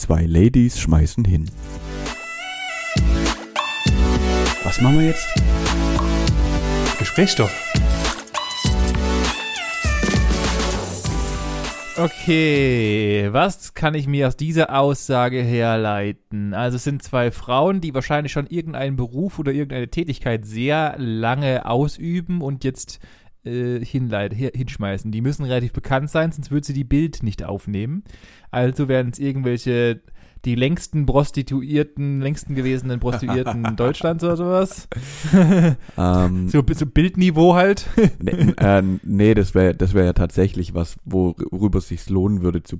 Zwei Ladies schmeißen hin. Was machen wir jetzt? Gesprächsstoff. Okay, was kann ich mir aus dieser Aussage herleiten? Also es sind zwei Frauen, die wahrscheinlich schon irgendeinen Beruf oder irgendeine Tätigkeit sehr lange ausüben und jetzt äh, hinleit, hinschmeißen. Die müssen relativ bekannt sein, sonst würde sie die Bild nicht aufnehmen. Also werden es irgendwelche die längsten Prostituierten, längsten gewesenen Prostituierten Deutschlands oder sowas. Ähm, so, so Bildniveau halt. nee, äh, nee, das wäre das wär ja tatsächlich was, worüber es sich lohnen würde zu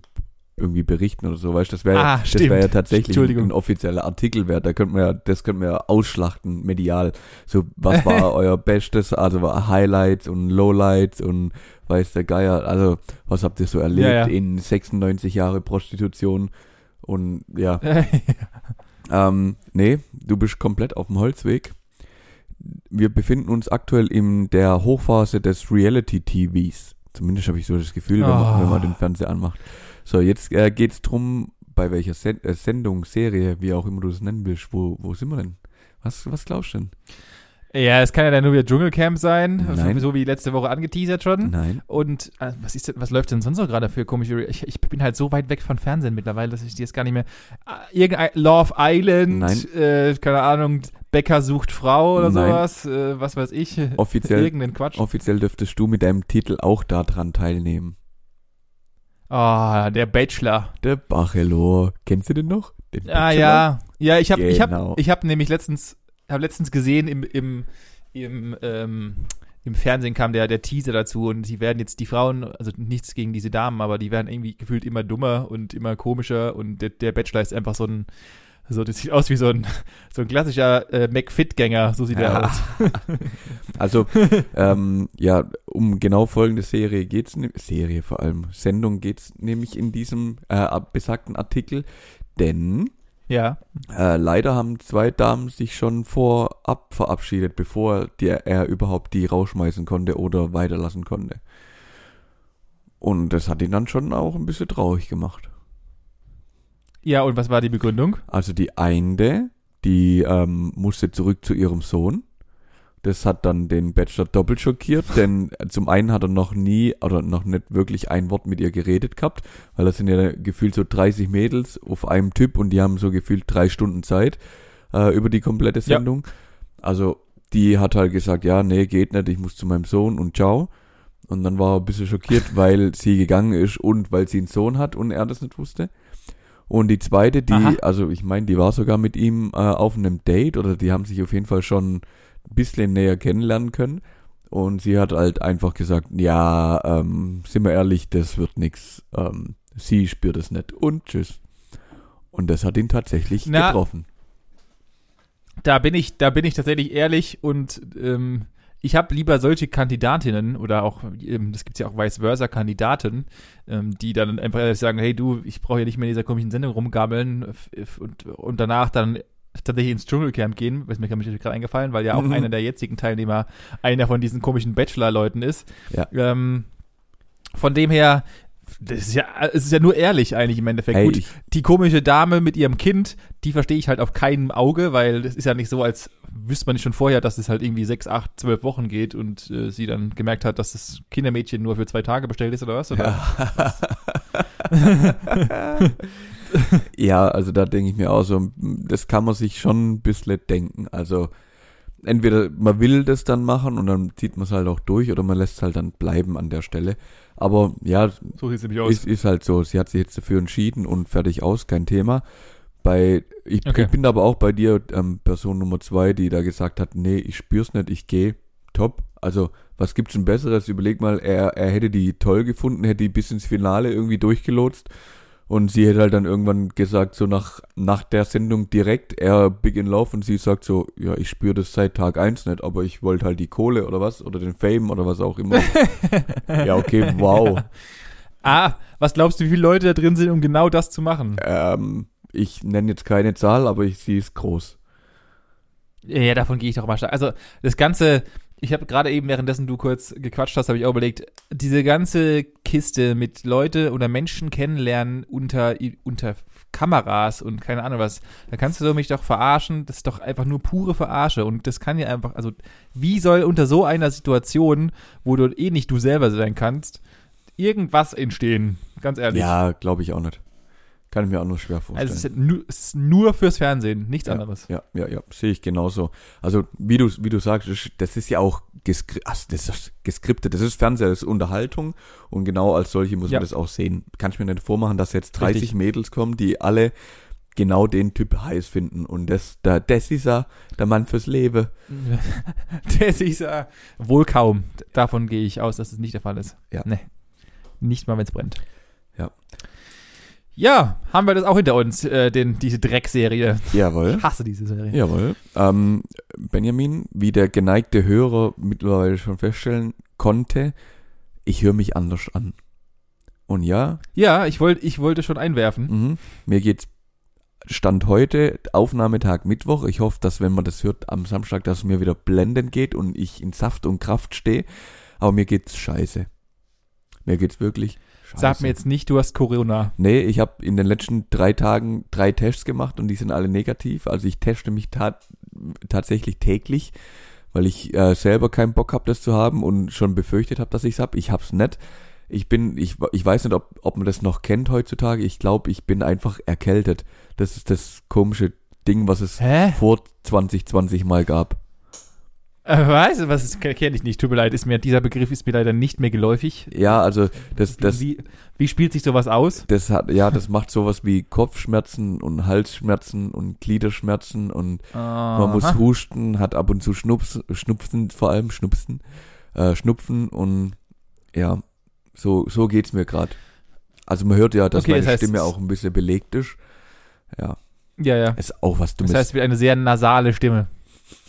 irgendwie berichten oder so, weißt du, das wäre ah, das wäre ja tatsächlich ein, offizieller Artikel wert, da könnte man ja, das könnte man ja ausschlachten, medial. So, was war euer Bestes, also Highlights und Lowlights und weiß der Geier, also was habt ihr so erlebt ja, ja. in 96 Jahre Prostitution? Und ja. ähm, nee, du bist komplett auf dem Holzweg. Wir befinden uns aktuell in der Hochphase des Reality-TVs. Zumindest habe ich so das Gefühl, oh. wenn, man, wenn, man, den Fernseher anmacht. So, jetzt äh, geht es darum, bei welcher Sen äh, Sendung, Serie, wie auch immer du es nennen willst, wo, wo sind wir denn? Was, was glaubst du denn? Ja, es kann ja dann nur wieder Dschungelcamp sein, Nein. so wie letzte Woche angeteasert schon. Nein. Und äh, was ist denn, was läuft denn sonst noch gerade für komische? Ich, ich bin halt so weit weg von Fernsehen mittlerweile, dass ich die jetzt gar nicht mehr. Äh, irgendein Love Island. Äh, keine Ahnung, Becker sucht Frau oder Nein. sowas, äh, was weiß ich. Offiziell, irgendeinen Quatsch. Offiziell dürftest du mit deinem Titel auch daran teilnehmen. Ah, oh, der Bachelor. Der Bachelor. Kennst du den noch? Den ah ja, ja, ich habe genau. ich habe ich habe nämlich letztens habe letztens gesehen im, im, im, ähm, im Fernsehen kam der, der Teaser dazu und die werden jetzt die Frauen, also nichts gegen diese Damen, aber die werden irgendwie gefühlt immer dummer und immer komischer und der, der Bachelor ist einfach so ein, so, das sieht aus wie so ein, so ein klassischer äh, McFit-Gänger, so sieht ja. er aus. also, ähm, ja, um genau folgende Serie geht's, ne Serie vor allem, Sendung geht's nämlich in diesem äh, besagten Artikel, denn ja. Äh, leider haben zwei Damen sich schon vorab verabschiedet, bevor der, er überhaupt die rausschmeißen konnte oder weiterlassen konnte. Und das hat ihn dann schon auch ein bisschen traurig gemacht. Ja, und was war die Begründung? Also die eine, die ähm, musste zurück zu ihrem Sohn das hat dann den Bachelor doppelt schockiert, denn zum einen hat er noch nie oder noch nicht wirklich ein Wort mit ihr geredet gehabt, weil das sind ja gefühlt so 30 Mädels auf einem Typ und die haben so gefühlt drei Stunden Zeit äh, über die komplette Sendung. Ja. Also die hat halt gesagt, ja, nee, geht nicht, ich muss zu meinem Sohn und ciao. Und dann war er ein bisschen schockiert, weil sie gegangen ist und weil sie einen Sohn hat und er das nicht wusste. Und die zweite, die, Aha. also ich meine, die war sogar mit ihm äh, auf einem Date oder die haben sich auf jeden Fall schon ein bisschen näher kennenlernen können. Und sie hat halt einfach gesagt, ja, ähm, sind wir ehrlich, das wird nix. Ähm, sie spürt es nicht. Und tschüss. Und das hat ihn tatsächlich Na, getroffen. Da bin ich, da bin ich tatsächlich ehrlich und ähm, ich habe lieber solche Kandidatinnen oder auch, das gibt es ja auch vice versa Kandidaten, ähm, die dann einfach sagen, hey du, ich brauche ja nicht mehr in dieser komischen Sendung rumgammeln und, und danach dann tatsächlich ins Dschungelcamp gehen, ist mir gerade eingefallen, weil ja auch mhm. einer der jetzigen Teilnehmer einer von diesen komischen Bachelor-Leuten ist. Ja. Ähm, von dem her, das ist ja, es ist ja nur ehrlich eigentlich im Endeffekt. Hey, Gut, die komische Dame mit ihrem Kind, die verstehe ich halt auf keinem Auge, weil es ist ja nicht so, als wüsste man nicht schon vorher, dass es halt irgendwie sechs, acht, zwölf Wochen geht und äh, sie dann gemerkt hat, dass das Kindermädchen nur für zwei Tage bestellt ist oder was? Oder ja. was? ja, also da denke ich mir auch so, das kann man sich schon ein bisschen denken. Also entweder man will das dann machen und dann zieht man es halt auch durch oder man lässt es halt dann bleiben an der Stelle. Aber ja, so ist, ist, ist halt so. Sie hat sich jetzt dafür entschieden und fertig aus, kein Thema. Bei, ich, okay. ich bin aber auch bei dir, ähm, Person Nummer zwei, die da gesagt hat, nee, ich spür's nicht, ich gehe. Top. Also, was gibt's denn Besseres? Überleg mal, er, er hätte die toll gefunden, hätte die bis ins Finale irgendwie durchgelotst und sie hätte halt dann irgendwann gesagt, so nach, nach der Sendung direkt, er Big in Love und sie sagt so, ja, ich spüre das seit Tag eins nicht, aber ich wollte halt die Kohle oder was, oder den Fame oder was auch immer. ja, okay, wow. Ah, was glaubst du, wie viele Leute da drin sind, um genau das zu machen? Ähm, ich nenne jetzt keine Zahl, aber ich, sie ist groß. Ja, davon gehe ich doch mal stark. Also das Ganze, ich habe gerade eben, währenddessen du kurz gequatscht hast, habe ich auch überlegt, diese ganze Kiste mit Leute oder Menschen kennenlernen unter, unter Kameras und keine Ahnung was. Da kannst du mich doch verarschen. Das ist doch einfach nur pure Verarsche. Und das kann ja einfach, also wie soll unter so einer Situation, wo du eh nicht du selber sein kannst, irgendwas entstehen? Ganz ehrlich. Ja, glaube ich auch nicht. Kann ich mir auch nur schwer vorstellen. Also es ist, nur, es ist nur fürs Fernsehen, nichts ja, anderes. Ja, ja, ja, sehe ich genauso. Also wie du, wie du sagst, das ist ja auch geskri also das ist geskriptet, das ist Fernseher, das ist Unterhaltung und genau als solche muss Ja. man das auch sehen. Kann ich mir nicht vormachen, dass jetzt 30 Richtig. Mädels kommen, die alle genau den Typ heiß finden und das, da, das ist ja der Mann fürs Leben. Das ist äh, wohl kaum. Davon gehe ich aus, dass es nicht der Fall ist. Ja. Nee. Nicht mal, wenn es brennt. Ja. Ja, haben wir das auch hinter uns, äh, den, diese Dreckserie. Jawohl. Ich hasse diese Serie. Jawohl. Ähm, Benjamin, wie der geneigte Hörer mittlerweile schon feststellen konnte, ich höre mich anders an. Und ja, Ja, ich, wollt, ich wollte schon einwerfen. Mhm. Mir geht's Stand heute, Aufnahmetag Mittwoch. Ich hoffe, dass wenn man das hört am Samstag, dass es mir wieder blendend geht und ich in Saft und Kraft stehe. Aber mir geht's scheiße. Mir geht's wirklich scheiße. Sag mir jetzt nicht, du hast Corona. Nee, ich habe in den letzten drei Tagen drei Tests gemacht und die sind alle negativ. Also ich teste mich tat, tatsächlich täglich, weil ich äh, selber keinen Bock habe, das zu haben und schon befürchtet habe, dass ich's hab. Ich hab's nicht. Ich bin, ich, ich weiß nicht, ob, ob man das noch kennt heutzutage. Ich glaube, ich bin einfach erkältet. Das ist das komische Ding, was es Hä? vor 2020 mal gab. Äh, weißt du, was ist, kenne ich nicht. Tut mir leid, ist mir, dieser Begriff ist mir leider nicht mehr geläufig. Ja, also das, das, wie, wie spielt sich sowas aus? das hat, ja, das macht sowas wie Kopfschmerzen und Halsschmerzen und Gliederschmerzen und Man muss husten, hat ab und zu Schnups, Schnupfen, vor allem Schnupfen, äh, Schnupfen und ja, so, so geht's mir gerade. Also man hört ja, dass Okay, meine das heißt, Stimme es- auch ein bisschen belegt ist. Ja, Ja, ja. ist auch was Das Dummes. heißt, wieder eine sehr nasale Stimme.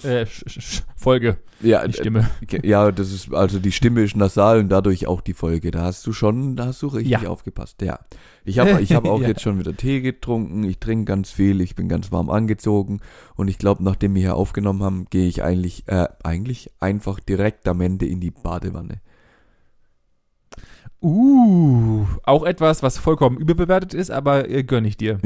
Äh, Folge, ja, die Stimme. ja, das ist, also die Stimme ist nasal und dadurch auch die Folge. Da hast du schon, da hast du richtig Ja. aufgepasst. Ja. Ich habe ich hab auch Ja. jetzt schon wieder Tee getrunken, ich trinke ganz viel, ich bin ganz warm angezogen und ich glaube, nachdem wir hier aufgenommen haben, gehe ich eigentlich, äh, eigentlich einfach direkt am Ende in die Badewanne. Uh, auch etwas, was vollkommen überbewertet ist, aber äh, gönn ich dir.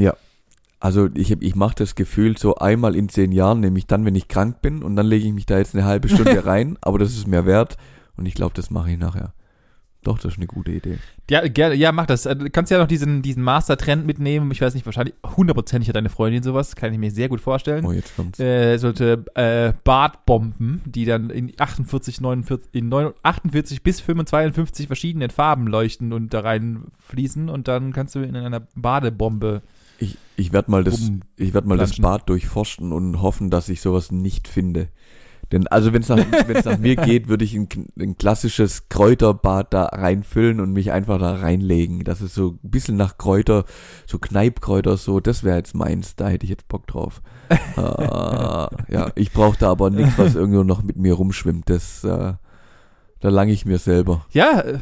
Also ich, hab- ich mache das Gefühl so einmal in zehn Jahren, nämlich dann, wenn ich krank bin und dann lege ich mich da jetzt eine halbe Stunde rein, aber das ist mir wert und ich glaube, das mache ich nachher. Doch, das ist eine gute Idee. Ja, gerne, ja, mach das. Äh, Du kannst ja noch diesen, diesen Master-Trend mitnehmen. Ich weiß nicht, wahrscheinlich hundertprozentig hat deine Freundin sowas. Kann ich mir sehr gut vorstellen. Oh, jetzt kommt's. Äh, sollte äh, Bartbomben, die dann in 48, 49, in 9, 48 bis 52 verschiedenen Farben leuchten und da rein fließen und dann kannst du in einer Badebombe Ich, ich werde mal das, ich werd mal das. Bad durchforschen und hoffen, dass ich sowas nicht finde. Denn also wenn es nach, wenn's nach mir geht, würde ich ein, ein klassisches Kräuterbad da reinfüllen und mich einfach da reinlegen. Das ist so ein bisschen nach Kräuter, so Kneipkräuter, so, das wäre jetzt meins, da hätte ich jetzt Bock drauf. ah, ja, ich brauche da aber nichts, was irgendwo noch mit mir rumschwimmt. Das, äh, da lange ich mir selber. Ja, äh,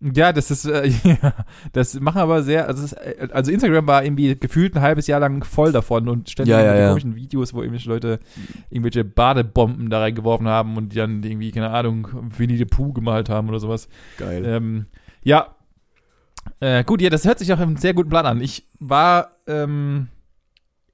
ja, das ist, äh, ja, das machen aber sehr, also, ist, äh, also Instagram war irgendwie gefühlt ein halbes Jahr lang voll davon und ständig Ja, ja, ja. komischen Videos, wo irgendwelche Leute irgendwelche Badebomben da reingeworfen haben und die dann irgendwie, keine Ahnung, Winnie the Pooh gemalt haben oder sowas. Geil. Ähm, ja. Äh, gut, ja, das hört sich auch einen sehr guten Plan an. Ich war, ähm,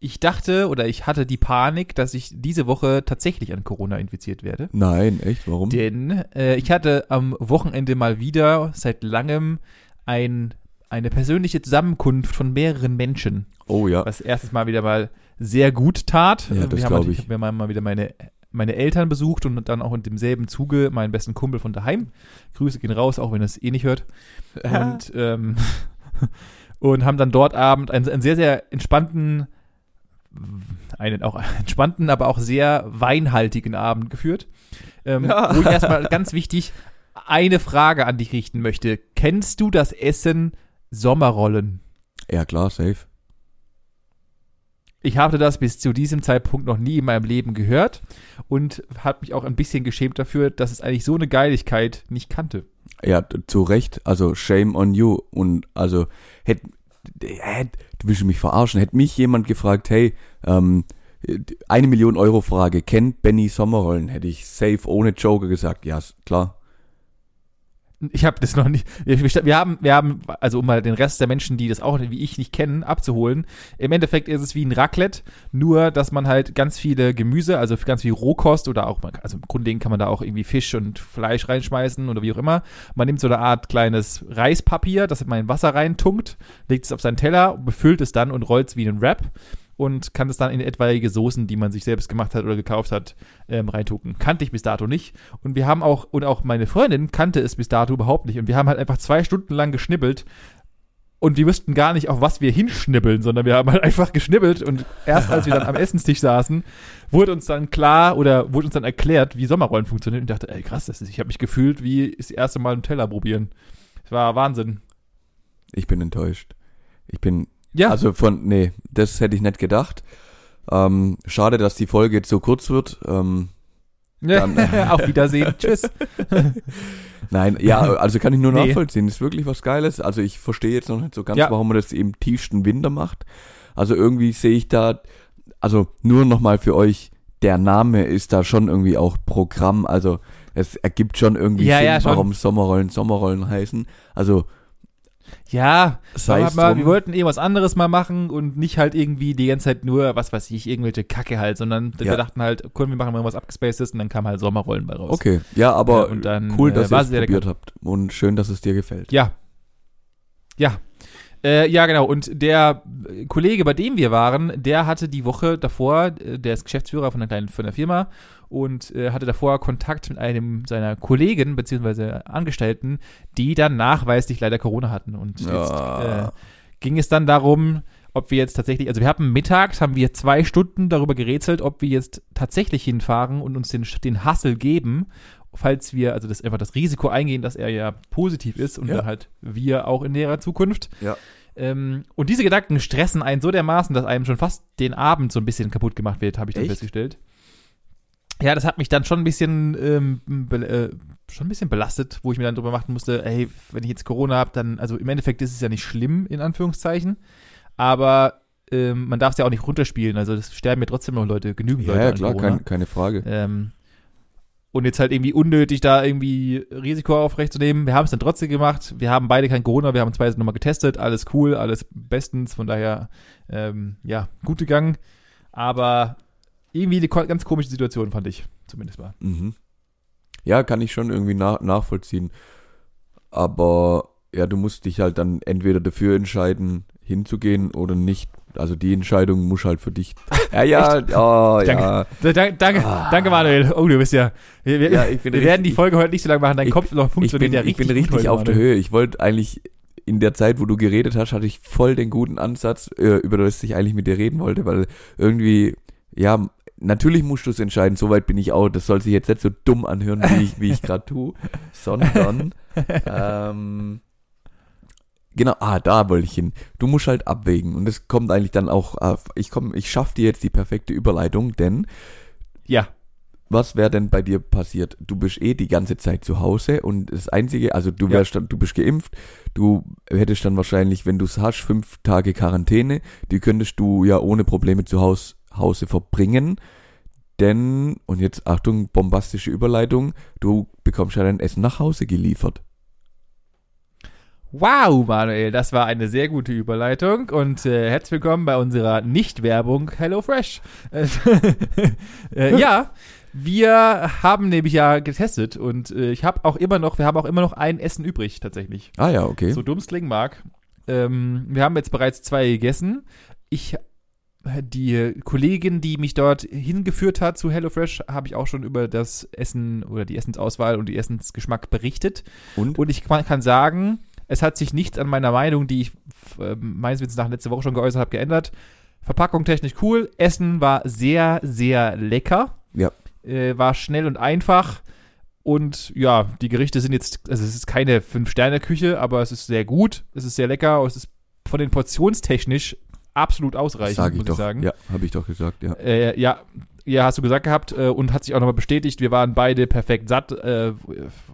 ich dachte oder ich hatte die Panik, dass ich diese Woche tatsächlich an Corona infiziert werde. Nein, echt? Warum? Denn äh, ich hatte am Wochenende mal wieder seit langem ein, eine persönliche Zusammenkunft von mehreren Menschen, oh ja. was erstes Mal wieder mal sehr gut tat. Ja, das wir haben glaub natürlich- ich. Wir haben mal wieder meine, meine Eltern besucht und dann auch in demselben Zuge meinen besten Kumpel von daheim. Grüße gehen raus, auch wenn er es eh nicht hört. Und, ähm, und haben dann dort Abend einen, einen sehr, sehr entspannten, einen auch entspannten, aber auch sehr weinhaltigen Abend geführt. Ähm, Ja. Wo ich erstmal ganz wichtig eine Frage an dich richten möchte. Kennst du das Essen Sommerrollen? Ja, klar, safe. Ich habe das bis zu diesem Zeitpunkt noch nie in meinem Leben gehört und habe mich auch ein bisschen geschämt dafür, dass es eigentlich so eine Geiligkeit nicht kannte. Ja, zu Recht. Also shame on you. Und also hätte, hätt, du willst mich verarschen. Hätte mich jemand gefragt, hey, ähm, eine Million Euro Frage, kennt Benny Sommerrollen? Hätte ich safe ohne Joker gesagt, ja, klar. Ich habe das noch nicht. Wir, haben, wir haben, also um mal den Rest der Menschen, die das auch wie ich nicht kennen, abzuholen. Im Endeffekt ist es wie ein Raclette, nur dass man halt ganz viele Gemüse, also ganz viel Rohkost oder auch, also grundlegend kann man da auch irgendwie Fisch und Fleisch reinschmeißen oder wie auch immer. Man nimmt so eine Art kleines Reispapier, das man in Wasser reintunkt, legt es auf seinen Teller, befüllt es dann und rollt es wie einen Wrap und kann das dann in etwaige Soßen, die man sich selbst gemacht hat oder gekauft hat, ähm, reintucken. Kannte ich bis dato nicht. Und wir haben auch, und auch meine Freundin kannte es bis dato überhaupt nicht. Und wir haben halt einfach zwei Stunden lang geschnibbelt und wir wüssten gar nicht, auf was wir hinschnibbeln, sondern wir haben halt einfach geschnibbelt und erst als wir dann am Essenstisch saßen, wurde uns dann klar oder wurde uns dann erklärt, wie Sommerrollen funktionieren und ich dachte, ey krass, das ist, ich habe mich gefühlt wie das erste Mal einen Teller probieren. Das war Wahnsinn. Ich bin enttäuscht. Ich bin ja. Also von, nee, das hätte ich nicht gedacht. Ähm, schade, dass die Folge jetzt so kurz wird. Ähm, dann, Auf Wiedersehen. Tschüss. Nein, ja, also kann ich nur nee. nachvollziehen. Ist wirklich was Geiles. Also ich verstehe jetzt noch nicht so ganz, ja. warum man das im tiefsten Winter macht. Also irgendwie sehe ich da, also nur nochmal für euch, der Name ist da schon irgendwie auch Programm. Also es ergibt schon irgendwie ja, Sinn, ja, warum Sommerrollen Sommerrollen heißen. Also ja, mal, wir wollten eh was anderes mal machen und nicht halt irgendwie die ganze Zeit nur, was weiß ich, irgendwelche Kacke halt, sondern ja. wir dachten halt, cool, wir machen mal was abgespacedes und dann kam halt Sommerrollen bei raus. Okay, ja, aber ja, dann, cool, dass äh, ihr es probiert habt und schön, dass es dir gefällt. Ja. Ja. Äh, ja, genau. Und der Kollege, bei dem wir waren, der hatte die Woche davor, äh, der ist Geschäftsführer von einer kleinen von einer Firma und äh, hatte davor Kontakt mit einem seiner Kollegen bzw. Angestellten, die dann nachweislich leider Corona hatten. Und jetzt äh, ging es dann darum, ob wir jetzt tatsächlich, also wir haben mittags, haben wir zwei Stunden darüber gerätselt, ob wir jetzt tatsächlich hinfahren und uns den, den Hassel geben, falls wir, also das einfach das Risiko eingehen, dass er ja positiv ist und ja. dann halt wir auch in näherer Zukunft. Ja. Ähm, und diese Gedanken stressen einen so dermaßen, dass einem schon fast den Abend so ein bisschen kaputt gemacht wird, habe ich dann Echt? festgestellt ja, das hat mich dann schon ein bisschen, ähm, äh, schon ein bisschen belastet, wo ich mir dann drüber machen musste, ey, wenn ich jetzt Corona habe, dann, also im Endeffekt ist es ja nicht schlimm, in Anführungszeichen, aber ähm, man darf es ja auch nicht runterspielen, also das sterben ja trotzdem noch Leute, genügend ja, Leute. Ja, klar, kein, keine Frage. Ähm, und jetzt halt irgendwie unnötig da irgendwie Risiko aufrechtzunehmen. Wir haben es dann trotzdem gemacht. Wir haben beide kein Corona, wir haben beide nochmal getestet. Alles cool, alles bestens. Von daher, ähm, ja, gute Gang. Aber irgendwie eine ganz komische Situation, fand ich zumindest mal. Mhm. Ja, kann ich schon irgendwie nach, nachvollziehen. Aber ja, du musst dich halt dann entweder dafür entscheiden, hinzugehen oder nicht. Also die Entscheidung muss halt für dich. Ja, ja, oh, danke, ja. Danke, danke, ah. danke, Manuel. Oh, du bist ja. Wir, wir, ja, wir richtig, werden die Folge heute nicht so lange machen. Dein ich, Kopf noch funktioniert bin, ja richtig. Ich bin richtig auf der Höhe. Ich wollte eigentlich in der Zeit, wo du geredet hast, hatte ich voll den guten Ansatz, äh, über das ich eigentlich mit dir reden wollte, weil irgendwie, ja, natürlich musst du es entscheiden, soweit bin ich auch. Das soll sich jetzt nicht so dumm anhören, wie ich, wie ich gerade tue, sondern ähm, genau, ah, da wollte ich hin. Du musst halt abwägen und es kommt eigentlich dann auch, äh, ich komme, ich schaff dir jetzt die perfekte Überleitung, denn ja. Was wäre denn bei dir passiert? Du bist eh die ganze Zeit zu Hause und das einzige, also du wärst ja. dann, du bist geimpft, du hättest dann wahrscheinlich, wenn du es hast, fünf Tage Quarantäne, die könntest du ja ohne Probleme zu Hause Hause verbringen. Denn, und jetzt Achtung, bombastische Überleitung, du bekommst ja dein Essen nach Hause geliefert. Wow, Manuel, das war eine sehr gute Überleitung und äh, herzlich willkommen bei unserer Nicht-Werbung HelloFresh. äh, ja, wir haben nämlich ja getestet und äh, ich habe auch immer noch, wir haben auch immer noch ein Essen übrig tatsächlich. Ah ja, okay. So dumm es klingen mag. Ähm, wir haben jetzt bereits zwei gegessen. Ich die Kollegin, die mich dort hingeführt hat zu HelloFresh, habe ich auch schon über das Essen oder die Essensauswahl und die Essensgeschmack berichtet. Und? Und ich kann sagen, es hat sich nichts an meiner Meinung, die ich äh, meines Wissens nach letzte Woche schon geäußert habe, geändert. Verpackung technisch cool. Essen war sehr, sehr lecker. Ja. Äh, war schnell und einfach. Und ja, die Gerichte sind jetzt, also es ist keine Fünf-Sterne-Küche, aber es ist sehr gut. Es ist sehr lecker. Es ist von den portionstechnisch absolut ausreichend, Sag ich muss doch. ich sagen. Ja, habe ich doch gesagt, ja. Äh, ja, ja, hast du gesagt gehabt äh, und hat sich auch nochmal bestätigt. Wir waren beide perfekt satt. Äh,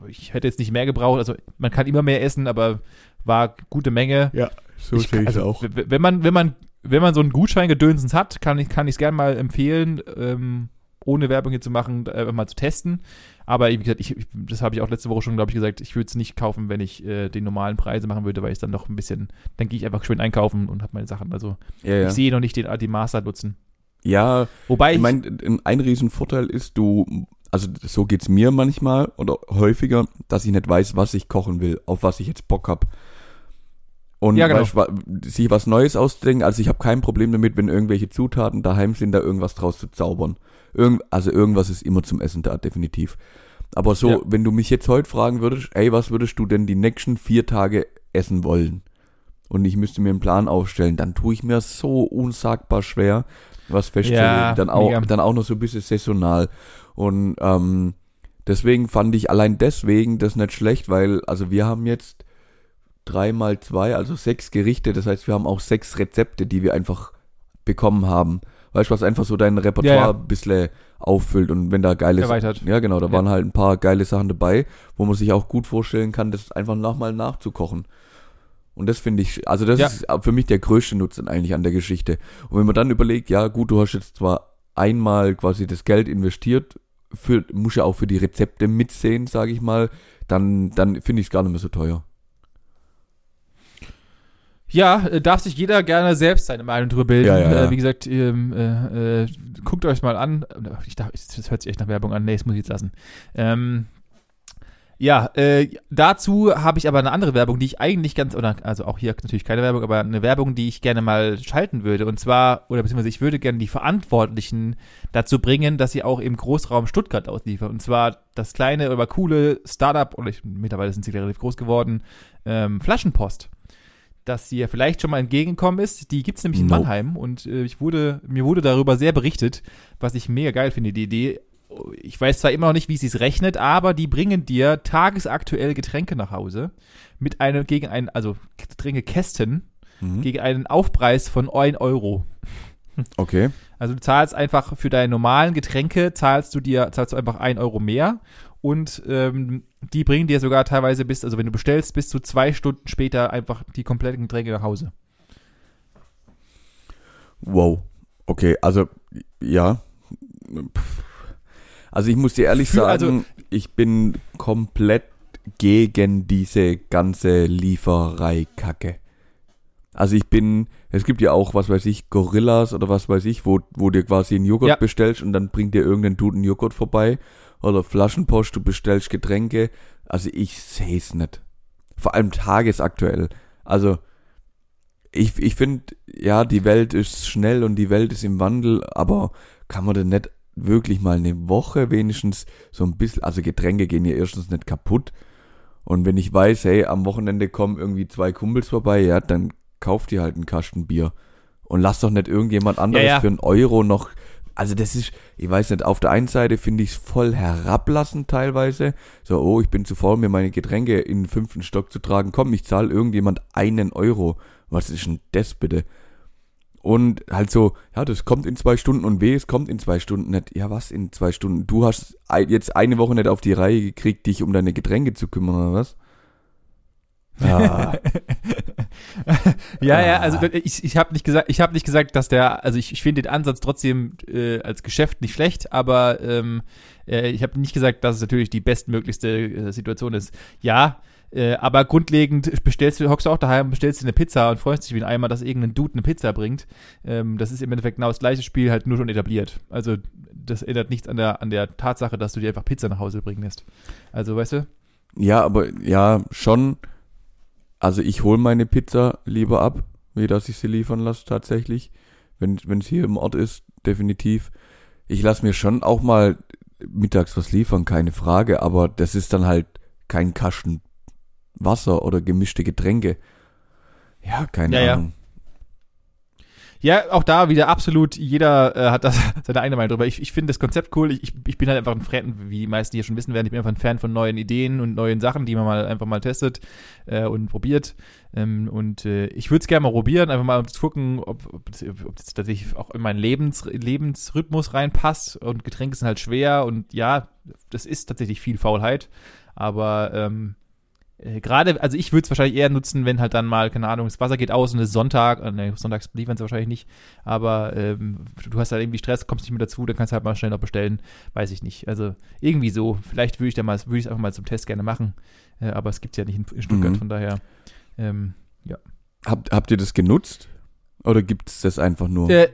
ich hätte jetzt nicht mehr gebraucht. Also man kann immer mehr essen, aber war gute Menge. Ja, so sehe ich also, auch. Wenn man, wenn man, wenn man so einen Gutschein gedönsens hat, kann ich, kann ich es gerne mal empfehlen. Ähm, ohne Werbung hier zu machen, äh, mal zu testen. Aber wie gesagt, ich, das habe ich auch letzte Woche schon, glaube ich, gesagt, ich würde es nicht kaufen, wenn ich äh, den normalen Preise machen würde, weil ich dann doch ein bisschen, dann gehe ich einfach schön einkaufen und habe meine Sachen. Also Ja, ja. ich sehe noch nicht den, den Master nutzen. Ja, Wobei ich ich, meine, ein Riesenvorteil ist, du, also so geht's mir manchmal oder häufiger, dass ich nicht weiß, was ich kochen will, auf was ich jetzt Bock hab. Und Ja, genau. weißt, sich was Neues auszudenken, also ich habe kein Problem damit, wenn irgendwelche Zutaten daheim sind, da irgendwas draus zu zaubern. Irgend, also irgendwas ist immer zum Essen da, definitiv. Aber so, Ja. wenn du mich jetzt heute fragen würdest, ey, was würdest du denn die nächsten vier Tage essen wollen? Und ich müsste mir einen Plan aufstellen, dann tue ich mir so unsagbar schwer, was festzulegen. Ja, dann auch, mega. dann auch noch so ein bisschen saisonal. Und ähm, deswegen fand ich allein deswegen das nicht schlecht, weil, also wir haben jetzt drei mal zwei, also sechs Gerichte, das heißt, wir haben auch sechs Rezepte, die wir einfach bekommen haben. Weißt du, was einfach so dein Repertoire Ja, ja. ein bisschen auffüllt und wenn da geile Erweitert. Ja, genau, da Ja. waren halt ein paar geile Sachen dabei, wo man sich auch gut vorstellen kann, das einfach nochmal nachzukochen. Und das finde ich, also das Ja. ist für mich der größte Nutzen eigentlich an der Geschichte. Und wenn man dann überlegt, ja gut, du hast jetzt zwar einmal quasi das Geld investiert, für, muss ja auch für die Rezepte mitsehen, sage ich mal, dann, dann finde ich es gar nicht mehr so teuer. Ja, äh, darf sich jeder gerne selbst seine Meinung drüber bilden. Ja, ja, ja. Äh, wie gesagt, ähm, äh, äh, guckt euch mal an. Ich darf, das hört sich echt nach Werbung an. Nee, das muss ich jetzt lassen. Ähm, ja, äh, dazu habe ich aber eine andere Werbung, die ich eigentlich ganz, oder also auch hier natürlich keine Werbung, aber eine Werbung, die ich gerne mal schalten würde. Und zwar, oder beziehungsweise ich würde gerne die Verantwortlichen dazu bringen, dass sie auch im Großraum Stuttgart ausliefern. Und zwar das kleine, aber coole Startup, oder ich, mittlerweile sind sie relativ groß geworden, ähm, Flaschenpost dass sie ja vielleicht schon mal entgegengekommen ist. Die gibt's nämlich in Nope. Mannheim und äh, ich wurde, mir wurde darüber sehr berichtet, was ich mega geil finde, die Idee. Ich weiß zwar immer noch nicht, wie sie es rechnet, aber die bringen dir tagesaktuell Getränke nach Hause mit einem, gegen einen, also Getränkekästen, Mhm. gegen einen Aufpreis von 1 Euro. Okay. Also du zahlst einfach für deine normalen Getränke, zahlst du dir, zahlst du einfach 1 Euro mehr und ähm, die bringen dir sogar teilweise bis, also wenn du bestellst, bis zu zwei Stunden später einfach die kompletten Getränke nach Hause. Wow. Okay, also ja. Pff. Also ich muss dir ehrlich also- sagen, ich bin komplett gegen diese ganze Lieferei-Kacke. Also ich bin, es gibt ja auch, was weiß ich, Gorillas oder was weiß ich, wo, wo dir quasi einen Joghurt Ja. bestellst und dann bringt dir irgendein Dude einen Joghurt vorbei. Oder Flaschenpost, du bestellst Getränke. Also ich sehe es nicht. Vor allem tagesaktuell. Also ich, ich finde, ja, die Welt ist schnell und die Welt ist im Wandel, aber kann man denn nicht wirklich mal eine Woche wenigstens so ein bisschen, also Getränke gehen ja erstens nicht kaputt. Und wenn ich weiß, hey, am Wochenende kommen irgendwie zwei Kumpels vorbei, ja, dann kauft ihr halt einen Kasten Bier. Und lass doch nicht irgendjemand anderes Ja, ja. für einen Euro noch. Also das ist, ich weiß nicht, auf der einen Seite finde ich es voll herablassend teilweise. So, oh, ich bin zu faul, mir meine Getränke in den fünften Stock zu tragen. Komm, ich zahle irgendjemand einen Euro. Was ist denn das bitte? Und halt so, ja, das kommt in zwei Stunden und weh, es kommt in zwei Stunden nicht. Ja, was in zwei Stunden? Du hast jetzt eine Woche nicht auf die Reihe gekriegt, dich um deine Getränke zu kümmern, oder was? Ja, Ja, ja, also ich, ich habe nicht gesagt, ich habe nicht gesagt, dass der, also ich, ich finde den Ansatz trotzdem äh, als Geschäft nicht schlecht, aber ähm, äh, ich habe nicht gesagt, dass es natürlich die bestmöglichste äh, Situation ist. Ja, aber grundlegend bestellst du, hockst du auch daheim, bestellst dir eine Pizza und freust dich wie ein Eimer, dass irgendein Dude eine Pizza bringt. Ähm, das ist im Endeffekt genau das gleiche Spiel, halt nur schon etabliert. Also das ändert nichts an der an der Tatsache, dass du dir einfach Pizza nach Hause bringen lässt. Also weißt du? ja, aber ja, schon. Also ich hole meine Pizza lieber ab, wie dass ich sie liefern lasse tatsächlich. Wenn wenn es hier im Ort ist, definitiv. Ich lasse mir schon auch mal mittags was liefern, keine Frage, aber das ist dann halt kein Kasten Wasser oder gemischte Getränke. Ja, keine Ja, ja. Ahnung. Ja, auch da wieder absolut, jeder äh, hat das seine eigene Meinung drüber. Ich, ich finde das Konzept cool. Ich, ich bin halt einfach ein Fan, wie die meisten hier schon wissen werden, ich bin einfach ein Fan von neuen Ideen und neuen Sachen, die man mal einfach mal testet äh, und probiert. Ähm, und äh, ich würde es gerne mal probieren, einfach mal zu gucken, ob, ob, das, ob das tatsächlich auch in meinen Lebens, Lebensrhythmus reinpasst. Und Getränke sind halt schwer und ja, das ist tatsächlich viel Faulheit. Aber ähm, äh, gerade, also ich würde es wahrscheinlich eher nutzen, wenn halt dann mal, keine Ahnung, das Wasser geht aus und es ist Sonntag, äh, ne, sonntags liefern sie wahrscheinlich nicht, aber ähm, du hast halt irgendwie Stress, kommst nicht mehr dazu, dann kannst du halt mal schnell noch bestellen, weiß ich nicht. Also irgendwie so, vielleicht würde ich da mal, würde ich es einfach mal zum Test gerne machen, äh, aber es gibt es ja nicht in, Stuttgart, Mhm. von daher, ähm, ja. Habt, habt ihr das genutzt? Oder gibt es das einfach nur? Äh,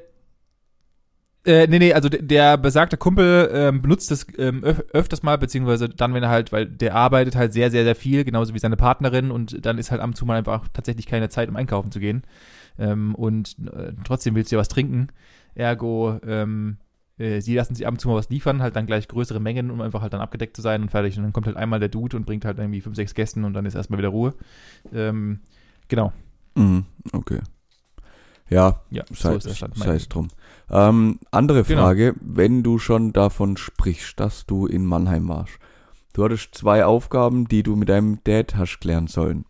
äh, nee, nee, also der, der besagte Kumpel ähm, benutzt das ähm, öf öfters mal, beziehungsweise dann, wenn er halt, weil der arbeitet halt sehr, sehr, sehr viel, genauso wie seine Partnerin und dann ist halt ab und zu mal einfach tatsächlich keine Zeit, um einkaufen zu gehen. Ähm, und äh, trotzdem willst du ja was trinken. Ergo, ähm, äh, sie lassen sich ab und zu mal was liefern, halt dann gleich größere Mengen, um einfach halt dann abgedeckt zu sein und fertig. Und dann kommt halt einmal der Dude und bringt halt irgendwie fünf, sechs Gästen und dann ist erstmal wieder Ruhe. Ähm, genau. Mhm, okay. Ja, Ja, sei, so Stand. sei es drum. Ähm, andere Genau. Frage, wenn du schon davon sprichst, dass du in Mannheim warst. Du hattest zwei Aufgaben, die du mit deinem Dad hast klären sollen.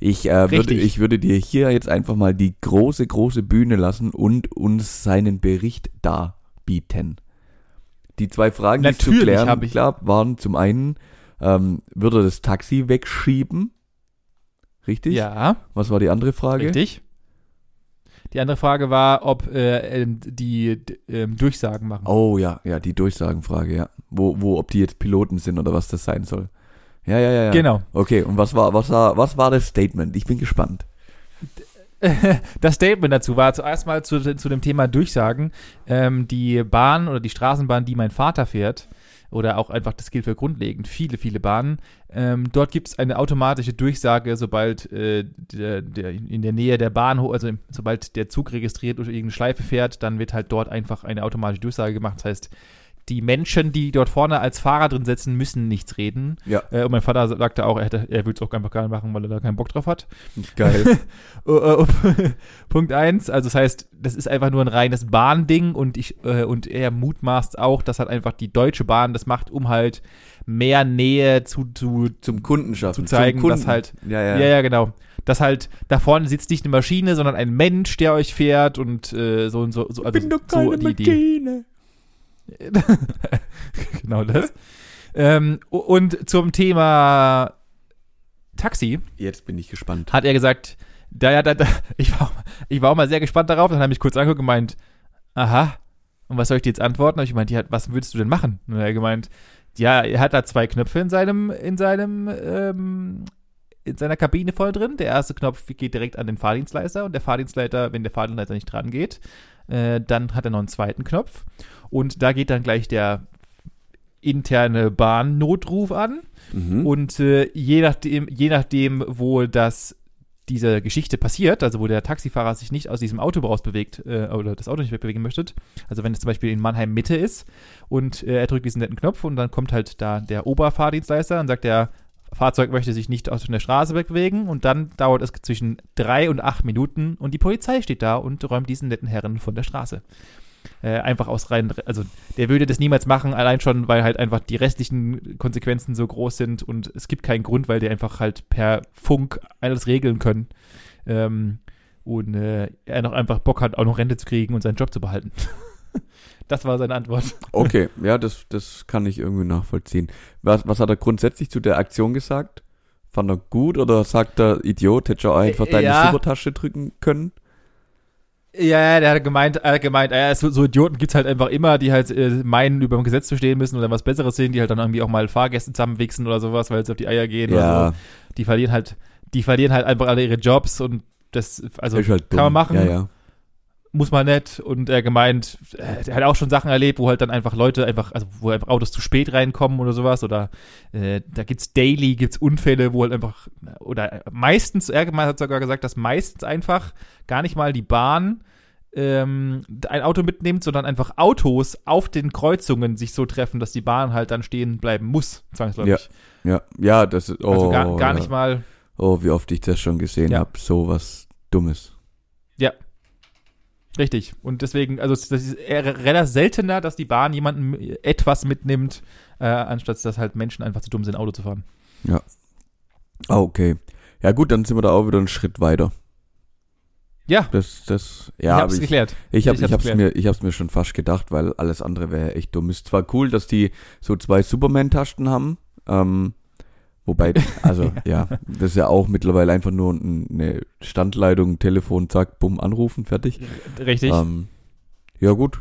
Ich, äh, würde, ich würde dir hier jetzt einfach mal die große, große Bühne lassen und uns seinen Bericht darbieten. Die zwei Fragen, die es zu Natürlich klären ich- gab, waren zum einen, ähm, würde er das Taxi wegschieben? Richtig? Ja. Was war die andere Frage? Richtig. Die andere Frage war, ob äh, ähm, die ähm, Durchsagen machen. Oh ja, ja, die Durchsagenfrage, ja. Wo, wo, ob die jetzt Piloten sind oder was das sein soll. Ja, ja, ja, ja. Genau. Okay, und was war, was war, was war das Statement? Ich bin gespannt. Das Statement dazu war zuerst mal zu, zu dem Thema Durchsagen. Ähm, die Bahn oder die Straßenbahn, die mein Vater fährt, oder auch einfach, das gilt für grundlegend, viele, viele Bahnen. Ähm, dort gibt es eine automatische Durchsage, sobald äh, der, der in der Nähe der Bahnhof, also sobald der Zug registriert oder irgendeine Schleife fährt, dann wird halt dort einfach eine automatische Durchsage gemacht. Das heißt, die Menschen, die dort vorne als Fahrer drin sitzen, müssen nichts reden. Ja. Äh, und mein Vater sagte auch, er, hätte- er würde es auch einfach gar nicht machen, weil er da keinen Bock drauf hat. Geil. Oh, oh. Punkt eins, also das heißt, das ist einfach nur ein reines Bahnding und ich äh, und er mutmaßt auch, dass halt einfach die Deutsche Bahn das macht, um halt mehr Nähe zu, zu Zum Kunden schaffen. Zu zeigen, dass halt- Ja, ja. ja. ja, genau. Dass halt da vorne sitzt nicht eine Maschine, sondern ein Mensch, der euch fährt und äh, so und so. so also so die, die, Maschine. genau das. ähm, und zum Thema Taxi Jetzt bin ich gespannt. hat er gesagt, da ja, da, da, ich, war, ich war auch mal sehr gespannt darauf, dann habe ich kurz angeguckt und gemeint, aha, und was soll ich dir jetzt antworten? Habe ich gemeint, ja, was würdest du denn machen? Und er hat gemeint, ja, er hat da zwei Knöpfe in seinem, in seinem, ähm, in seiner Kabine voll drin. Der erste Knopf geht direkt an den Fahrdienstleister und der Fahrdienstleiter, wenn der Fahrdienstleiter nicht dran geht, äh, dann hat er noch einen zweiten Knopf und da geht dann gleich der interne Bahnnotruf an. Mhm. Und äh, je nachdem, je nachdem, wo das diese Geschichte passiert, also wo der Taxifahrer sich nicht aus diesem Auto rausbewegt äh, oder das Auto nicht wegbewegen möchte, also wenn es zum Beispiel in Mannheim Mitte ist und äh, er drückt diesen netten Knopf und dann kommt halt da der Oberfahrdienstleister und sagt, der Fahrzeug möchte sich nicht aus der Straße wegbewegen und dann dauert es zwischen drei und acht Minuten und die Polizei steht da und räumt diesen netten Herren von der Straße. Äh, einfach aus rein, also der würde das niemals machen, allein schon, weil halt einfach die restlichen Konsequenzen so groß sind und es gibt keinen Grund, weil die einfach halt per Funk alles regeln können. Ähm, und äh, er noch einfach Bock hat, auch noch Rente zu kriegen und seinen Job zu behalten. das war seine Antwort. Okay, ja, das, das kann ich irgendwie nachvollziehen. Was, was hat er grundsätzlich zu der Aktion gesagt? Fand er gut oder sagt er, Idiot, hätte ich auch einfach deine ja. Supertasche drücken können? Ja, der hat gemeint, er hat gemeint, ja, so, so Idioten gibt's halt einfach immer, die halt äh, meinen, über dem Gesetz zu stehen müssen oder was Besseres sehen, die halt dann irgendwie auch mal Fahrgäste zusammenwichsen oder sowas, weil sie auf die Eier gehen oder Ja, so. Die verlieren halt, die verlieren halt einfach alle ihre Jobs und das, also halt kann man machen, Ja, ja. Muss man nicht. Und er gemeint, äh, der hat auch schon Sachen erlebt, wo halt dann einfach Leute einfach, also wo einfach Autos zu spät reinkommen oder sowas. Oder äh, da gibt's daily, gibt's Unfälle, wo halt einfach, oder meistens, er hat sogar gesagt, dass meistens einfach gar nicht mal die Bahn ähm, ein Auto mitnimmt, sondern einfach Autos auf den Kreuzungen sich so treffen, dass die Bahn halt dann stehen bleiben muss, zwangsläufig. Ja, ja, das ist, oh, also gar, gar ja. nicht mal, Oh, wie oft ich das schon gesehen Ja. hab, so was Dummes. Richtig. Und deswegen, also das ist eher relativ seltener, dass die Bahn jemanden etwas mitnimmt, äh, anstatt dass halt Menschen einfach zu dumm sind, Auto zu fahren. Ah, okay. Ja gut, dann sind wir da auch wieder einen Schritt weiter. Ja, Das, das, ich ja, hab's aber ich, geklärt. ich, hab, ich ich, hab's hab's geklärt. mir, ich hab's mir schon fast gedacht, weil alles andere wäre echt dumm. Ist zwar cool, dass die so zwei Superman-Tasten haben, ähm, Wobei, also ja, das ist ja auch mittlerweile einfach nur ein- eine Standleitung, Telefon, zack, bumm, anrufen, fertig. Richtig. Ähm, ja gut,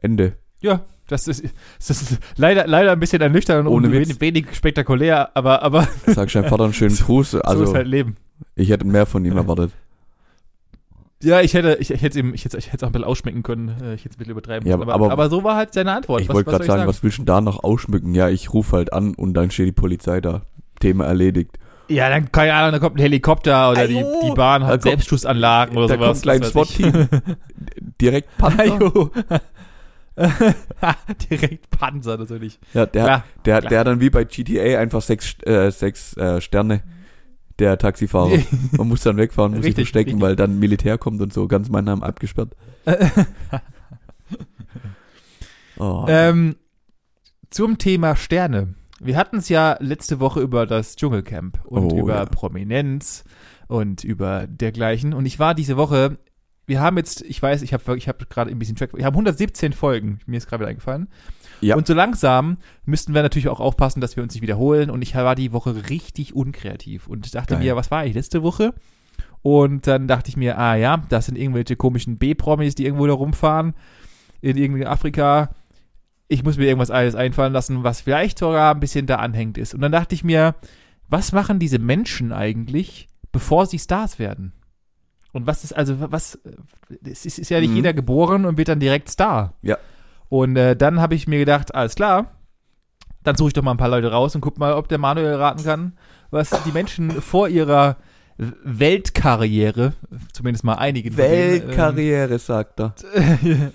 Ende. Ja, das ist, das ist leider, leider ein bisschen ernüchternd und Ohne wenig, wenig spektakulär, aber, aber Sag deinem Vater einen schönen Gruß. so ist Also halt Leben. ich hätte mehr von ihm erwartet. Ja, ich hätte, ich, ich hätte ihm, ich hätte, ich hätte es auch ein bisschen ausschmecken können. äh, Ich hätte es ein bisschen übertreiben Ja, können. Aber, aber, aber- so war halt seine Antwort. Ich Was- wollte gerade ich sagen, was willst du denn da noch ausschmücken? Ja, ich rufe halt an und dann steht die Polizei da. Thema erledigt. Ja, dann, keine Ahnung, dann kommt ein Helikopter oder die, Ajo, die Bahn da hat Selbstschussanlagen oder da sowas. kommt gleich. SWAT-Team. Direkt Panzer. Direkt Panzer natürlich. Ja, der, Klar, der, klar. der hat dann wie bei GTA einfach sechs, äh, sechs äh, Sterne, der Taxifahrer. Man muss dann wegfahren, muss sich Richtig, verstecken, richtig. weil dann Militär kommt und so, ganz mein Name abgesperrt. Oh. Ähm, zum Thema Sterne. Wir hatten es ja letzte Woche über das Dschungelcamp und Oh, über ja. Prominenz und über dergleichen. Und ich war diese Woche, wir haben jetzt, ich weiß, ich habe ich hab gerade ein bisschen Track, wir haben 117 Folgen, mir ist gerade wieder eingefallen. Ja. Und so langsam müssten wir natürlich auch aufpassen, dass wir uns nicht wiederholen. Und ich war die Woche richtig unkreativ und dachte Geil. mir, was war ich letzte Woche? Und dann dachte ich mir, ah ja, das sind irgendwelche komischen B-Promis, die irgendwo da rumfahren in irgendwie Afrika. Ich muss mir irgendwas alles einfallen lassen, was vielleicht sogar ein bisschen da anhängt ist. Und dann dachte ich mir, was machen diese Menschen eigentlich, bevor sie Stars werden? Und was ist, also, was, es ist, ist ja nicht Mhm. jeder geboren und wird dann direkt Star. Ja. Und äh, dann habe ich mir gedacht, alles klar, dann suche ich doch mal ein paar Leute raus und guck mal, ob der Manuel raten kann, was die Menschen vor ihrer Weltkarriere, zumindest mal einige denen, ähm, Weltkarriere, sagt er.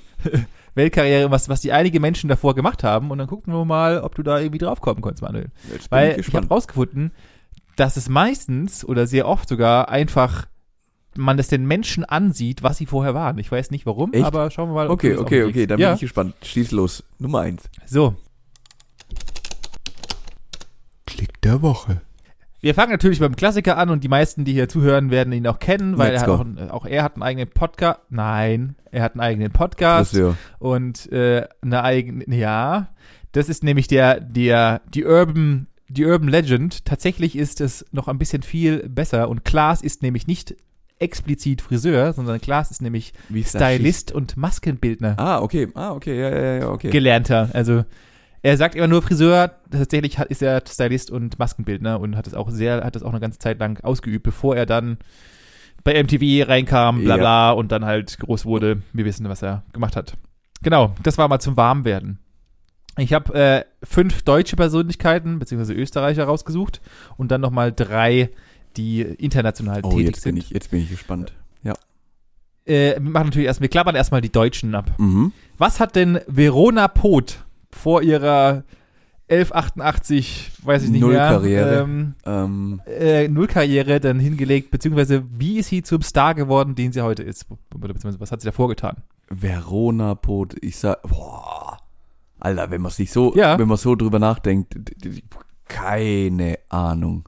Weltkarriere, was, was die einige Menschen davor gemacht haben. Und dann gucken wir mal, ob du da irgendwie draufkommen kannst, Manuel. Weil ich ich, habe rausgefunden, dass es meistens oder sehr oft sogar einfach man es den Menschen ansieht, was sie vorher waren. Ich weiß nicht warum, Echt? aber schauen wir mal. ob okay, okay, okay, dann ja, bin ich gespannt. Schieß los. Nummer eins. So, Klick der Woche. wir fangen natürlich beim Klassiker an und die meisten, die hier zuhören, werden ihn auch kennen, weil er auch, auch er hat einen eigenen Podcast. Nein, er hat einen eigenen Podcast. Friseur. und äh, eine eigene, ja, das ist nämlich der, der, die Urban, die Urban Legend. Tatsächlich ist es noch ein bisschen viel besser und Klaas ist nämlich nicht explizit Friseur, sondern Klaas ist nämlich Wie ist das Stylist und Maskenbildner. Ah, okay. Ah, okay. Ja, ja, ja, okay. Gelernter. Also er sagt immer nur Friseur, tatsächlich hat, ist er Stylist und Maskenbildner und hat es auch sehr, hat es auch eine ganze Zeit lang ausgeübt, bevor er dann bei MTV reinkam, bla Ja. bla und dann halt groß wurde. Wir wissen, was er gemacht hat. Genau, das war mal zum Warmwerden. Ich habe äh, fünf deutsche Persönlichkeiten beziehungsweise Österreicher rausgesucht und dann nochmal drei, die international oh, tätig jetzt bin sind. ich, jetzt bin ich gespannt. Ja. Äh, wir machen natürlich erst, wir klappern erstmal die Deutschen ab. Mhm. Was hat denn Verona Poth vor ihrer 1188, weiß ich nicht Null mehr, Karriere. Ähm, Ähm, äh, Nullkarriere dann hingelegt, beziehungsweise wie ist sie zum Star geworden, den sie heute ist? Beziehungsweise was hat sie davor getan? Verona Pot, ich sag, boah, Alter, wenn man sich so, Ja. wenn man so drüber nachdenkt, keine Ahnung.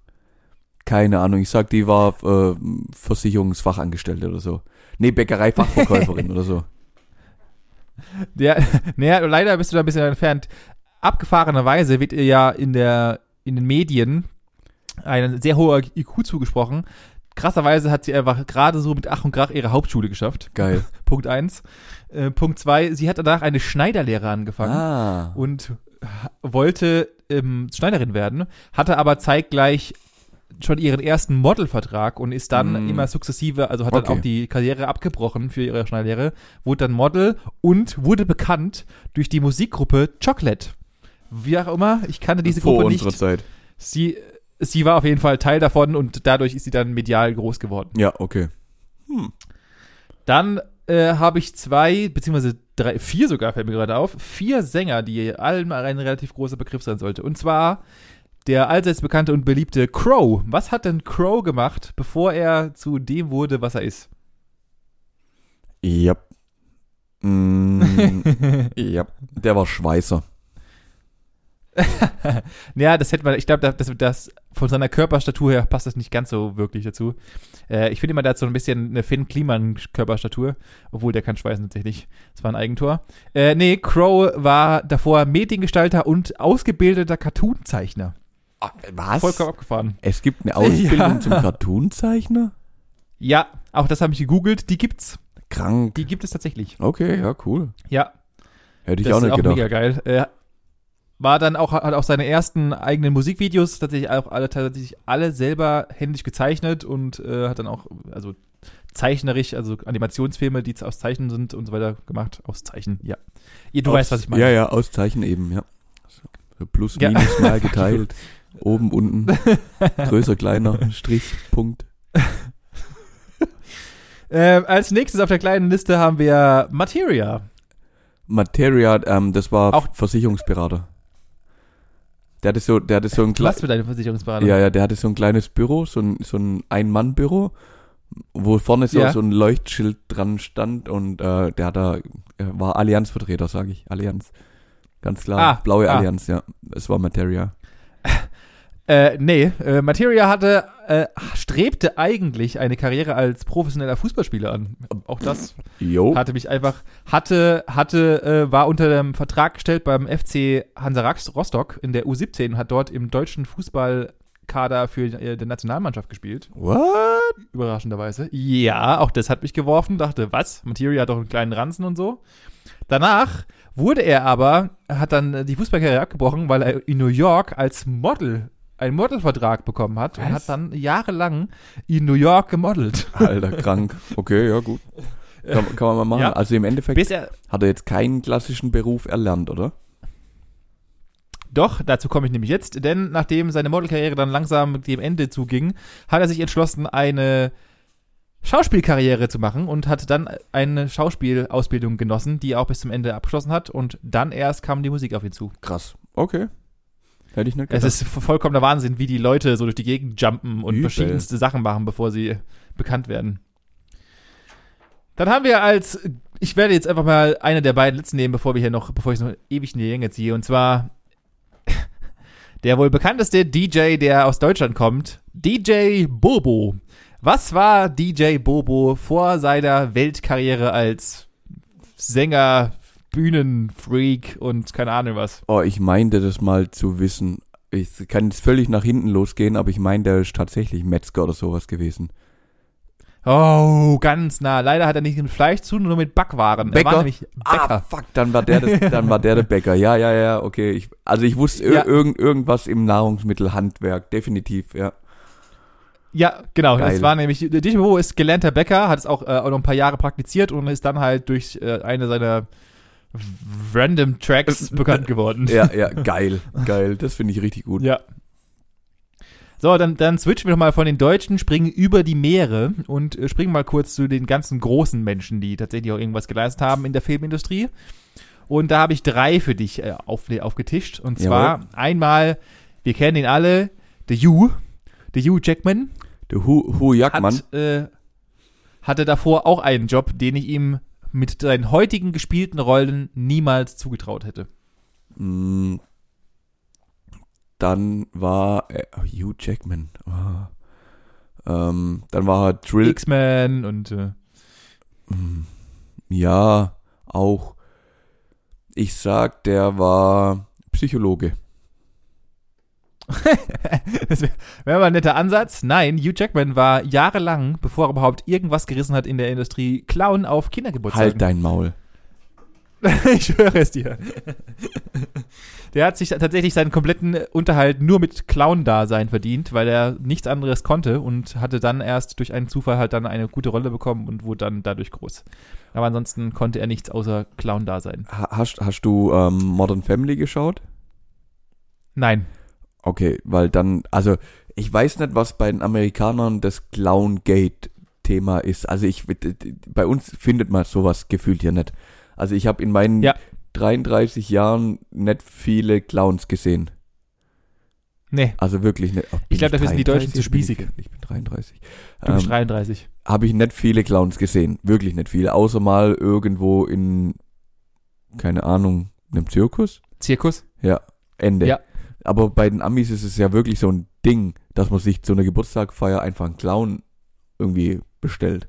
Keine Ahnung. Ich sag, die war äh, Versicherungsfachangestellte oder so. Nee, Bäckereifachverkäuferin oder so. Ja, naja, leider bist du da ein bisschen entfernt. Abgefahrenerweise wird ihr ja in der, in den Medien ein sehr hoher IQ zugesprochen. Krasserweise hat sie einfach gerade so mit Ach und Krach ihre Hauptschule geschafft. Geil. Punkt eins. Äh, Punkt zwei, sie hat danach eine Schneiderlehre angefangen. Ah. und wollte ähm, Schneiderin werden, hatte aber zeitgleich schon ihren ersten Modelvertrag und ist dann Mm. immer sukzessive, also hat dann Okay. auch die Karriere abgebrochen für ihre Schneiderlehre, wurde dann Model und wurde bekannt durch die Musikgruppe Chocolate. Wie auch immer, ich kannte diese Vor Gruppe unserer nicht. Zeit. Sie, sie war auf jeden Fall Teil davon und dadurch ist sie dann medial groß geworden. Ja, okay. Dann äh, habe ich zwei, beziehungsweise drei, vier sogar, fällt mir gerade auf, vier Sänger, die allen mal ein relativ großer Begriff sein sollte. Und zwar der allseits bekannte und beliebte Crow. Was hat denn Crow gemacht, bevor er zu dem wurde, was er ist? Ja. Mm, ja. Der war Schweißer. ja, das hätte man, ich glaube, das, das von seiner Körperstatur her passt das nicht ganz so wirklich dazu. Äh, ich finde immer, der hat so ein bisschen eine Finn Kliman Körperstatur, obwohl der kann schweißen tatsächlich. Das war ein Eigentor. Äh, nee, Crow war davor Mediengestalter und ausgebildeter Cartoonzeichner. Ah, was? Vollkommen abgefahren. Es gibt eine Ausbildung Ja. zum Cartoonzeichner? Ja, auch das habe ich gegoogelt. Die gibt's. Krank. Die gibt es tatsächlich. Okay, ja, cool. Ja, Hätte ich das auch nicht ist auch gedacht. mega geil. Äh, war dann auch, hat auch seine ersten eigenen Musikvideos tatsächlich auch alle, tatsächlich alle selber händisch gezeichnet und äh, hat dann auch, also zeichnerisch, also Animationsfilme, die aus Zeichen sind und so weiter gemacht. Aus Zeichen, ja. Du Aus- weißt, was ich meine. Ja, ja, Auszeichen eben, ja. So Plus, Ja. minus, mal geteilt. Oben, unten. Größer, kleiner, Strich, Punkt. Ähm, als nächstes auf der kleinen Liste haben wir Materia. Materia, ähm, das war Auch- Versicherungsberater. Der hatte so, der hatte so ein Was kleines, für deine Versicherungsberater? ja, ja, der hatte so ein kleines Büro, so ein, so ein Ein-Mann-Büro, wo vorne so, Ja. so ein Leuchtschild dran stand und äh, der hat da, er war Allianzvertreter, sage ich, Allianz. Ganz klar, Ah, blaue ah. Allianz, ja. Es war Materia. Äh, nee, äh, Materia hatte, äh, strebte eigentlich eine Karriere als professioneller Fußballspieler an. Auch das Jo. hatte mich einfach, hatte, hatte, äh, war unter dem Vertrag gestellt beim FC Hansa Rostock in der U17 und hat dort im deutschen Fußballkader für äh, die Nationalmannschaft gespielt. What? Überraschenderweise. Ja, auch das hat mich geworfen. Dachte, was? Materia hat doch einen kleinen Ranzen und so. Danach wurde er aber, hat dann äh, die Fußballkarriere abgebrochen, weil er in New York als Model einen Modelvertrag bekommen hat und Was? hat dann jahrelang in New York gemodelt. Alter, krank. Okay, ja, gut. Kann, kann man mal machen. Ja. Also im Endeffekt Bis er, hat er jetzt keinen klassischen Beruf erlernt, oder? Doch, dazu komme ich nämlich jetzt, denn nachdem seine Modelkarriere dann langsam dem Ende zuging, hat er sich entschlossen, eine Schauspielkarriere zu machen und hat dann eine Schauspielausbildung genossen, die er auch bis zum Ende abgeschlossen hat und dann erst kam die Musik auf ihn zu. Krass. Okay. Hätte ich nicht Es gedacht. ist vollkommener Wahnsinn, wie die Leute so durch die Gegend jumpen und Übel. verschiedenste Sachen machen, bevor sie bekannt werden. Dann haben wir als, ich werde jetzt einfach mal eine der beiden letzten nehmen, bevor wir hier noch, bevor ich es noch ewig in die Länge ziehe, und zwar der wohl bekannteste DJ, der aus Deutschland kommt, DJ Bobo. Was war DJ Bobo vor seiner Weltkarriere als Sänger, Bühnenfreak und keine Ahnung was? oh, ich meinte das mal zu wissen. Ich kann jetzt völlig nach hinten losgehen, aber ich meine, der ist tatsächlich Metzger oder sowas gewesen. Oh, ganz nah. Leider hat er nicht mit Fleisch zu, nur mit Backwaren. Er Bäcker? war nämlich Ah, Bäcker. fuck, dann war der das, dann war der der Bäcker. Ja, ja, ja, okay. Ich, also ich wusste Ja. irgend, irgendwas im Nahrungsmittelhandwerk, definitiv, ja. Ja, genau. Geil. Das war nämlich, DJ Bobo ist gelernter Bäcker, hat es auch, äh, auch noch ein paar Jahre praktiziert und ist dann halt durch äh, eine seiner random Tracks bekannt geworden. Ja, ja, geil, geil. Das finde ich richtig gut. Ja. So, dann, dann switchen wir nochmal von den Deutschen, springen über die Meere und äh, springen mal kurz zu den ganzen großen Menschen, die tatsächlich auch irgendwas geleistet haben in der Filmindustrie. Und da habe ich drei für dich äh, auf, aufgetischt. Und zwar einmal, wir kennen ihn alle, The Hugh, The Hugh Jackman. Der Hu, Hu Jackmann. Hat, äh, hatte davor auch einen Job, den ich ihm mit seinen heutigen gespielten Rollen niemals zugetraut hätte. Mm, Dann war äh, Hugh Jackman. Oh. Ähm, dann war er Drill. X-Men und äh, Mm, Ja, auch. Ich sag, der war Psychologe. das wäre wär mal ein netter Ansatz. Nein, Hugh Jackman war jahrelang, bevor er überhaupt irgendwas gerissen hat in der Industrie, Clown auf Kindergeburtstagen. Halt dein Maul. ich höre es dir. Der hat sich tatsächlich seinen kompletten Unterhalt nur mit Clown-Dasein verdient, weil er nichts anderes konnte und hatte dann erst durch einen Zufall halt dann eine gute Rolle bekommen und wurde dann dadurch groß. Aber ansonsten konnte er nichts außer Clown-Dasein. Ha- Hast, hast du ähm, Modern Family geschaut? Nein. Okay, weil dann, also ich weiß nicht, was bei den Amerikanern das Clown-Gate-Thema ist. Also ich, bei uns findet man sowas gefühlt hier nicht. Also ich habe in meinen Ja. 33 Jahren nicht viele Clowns gesehen. Nee, Also wirklich nicht. Oh, Ich glaub, dafür sind die Deutschen 33? zu Bin ich- spießig. Ich bin 33. du bist Ähm, 33. habe ich nicht viele Clowns gesehen. Wirklich nicht viele. Außer mal irgendwo in, keine Ahnung, einem Zirkus. Zirkus? Ende. Ja. Aber bei den Amis ist es ja wirklich so ein Ding, dass man sich zu einer Geburtstagfeier einfach einen Clown irgendwie bestellt.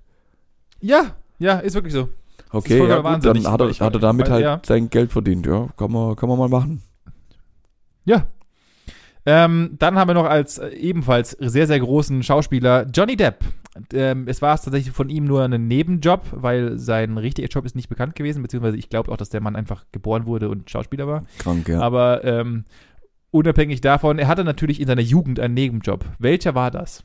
Ja, ja, ist wirklich so. Okay, ja, gut, dann hat er, hat er damit weil- halt ja. sein Geld verdient. Ja, kann man, kann man mal machen. Ja. Ähm, dann haben wir noch als äh, ebenfalls sehr, sehr großen Schauspieler Johnny Depp. Ähm, es war tatsächlich von ihm nur ein Nebenjob, weil sein richtiger Job ist nicht bekannt gewesen, beziehungsweise ich glaube auch, dass der Mann einfach geboren wurde und Schauspieler war. Krank, ja. Aber ähm, unabhängig davon, er hatte natürlich in seiner Jugend einen Nebenjob. Welcher war das?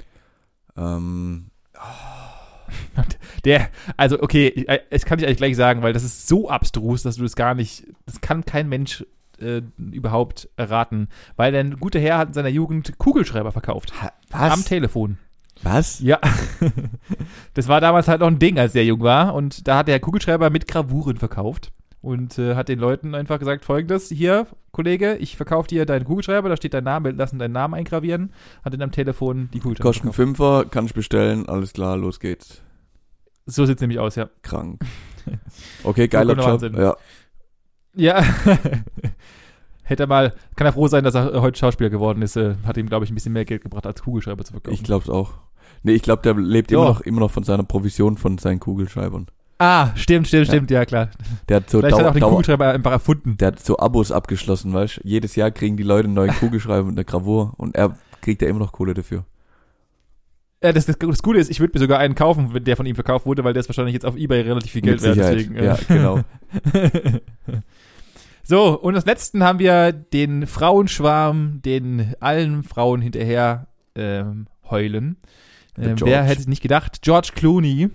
ähm, Der, also okay, ich- äh, das kann ich eigentlich gleich sagen, weil das ist so abstrus, dass du das gar nicht, das kann kein Mensch äh, überhaupt erraten. Weil der gute Herr hat in seiner Jugend Kugelschreiber verkauft. Am Telefon. Was? Ja. das war damals halt noch ein Ding, als der jung war. Und da hat er Kugelschreiber mit Gravuren verkauft. Und äh, hat den Leuten einfach gesagt, folgendes, hier, Kollege, ich verkaufe dir deinen Kugelschreiber, da steht dein Name, lassen deinen Namen eingravieren. Hat ihn am Telefon die Kugelschreiber Kosten verkauft. Fünfer, kann ich bestellen, alles klar, los geht's. So sieht's nämlich aus, ja. Krank. Okay, geiler Job. Ja. Ja. Hätte er mal, kann er froh sein, dass er heute Schauspieler geworden ist. Äh, hat ihm, glaube ich, ein bisschen mehr Geld gebracht, als Kugelschreiber zu verkaufen. Ich glaub's auch. Nee, ich glaube, der lebt Ja. immer noch, immer noch von seiner Provision von seinen Kugelschreibern. Ah, stimmt, stimmt, stimmt, ja klar. Der hat so Vielleicht hat er Dauer, auch den Dauer, Kugelschreiber einfach erfunden. der hat so Abos abgeschlossen, weißt Jedes Jahr kriegen die Leute einen neuen Kugelschreiber und eine Gravur und er kriegt ja immer noch Kohle dafür. Ja, das, das, das Gute ist, ich würde mir sogar einen kaufen, wenn der von ihm verkauft wurde, weil der ist wahrscheinlich jetzt auf Ebay relativ viel Geld wert. Deswegen, äh. Ja, genau. so, und als letzten haben wir den Frauenschwarm, den allen Frauen hinterher ähm, heulen. Ähm, wer hätte es nicht gedacht? George Clooney.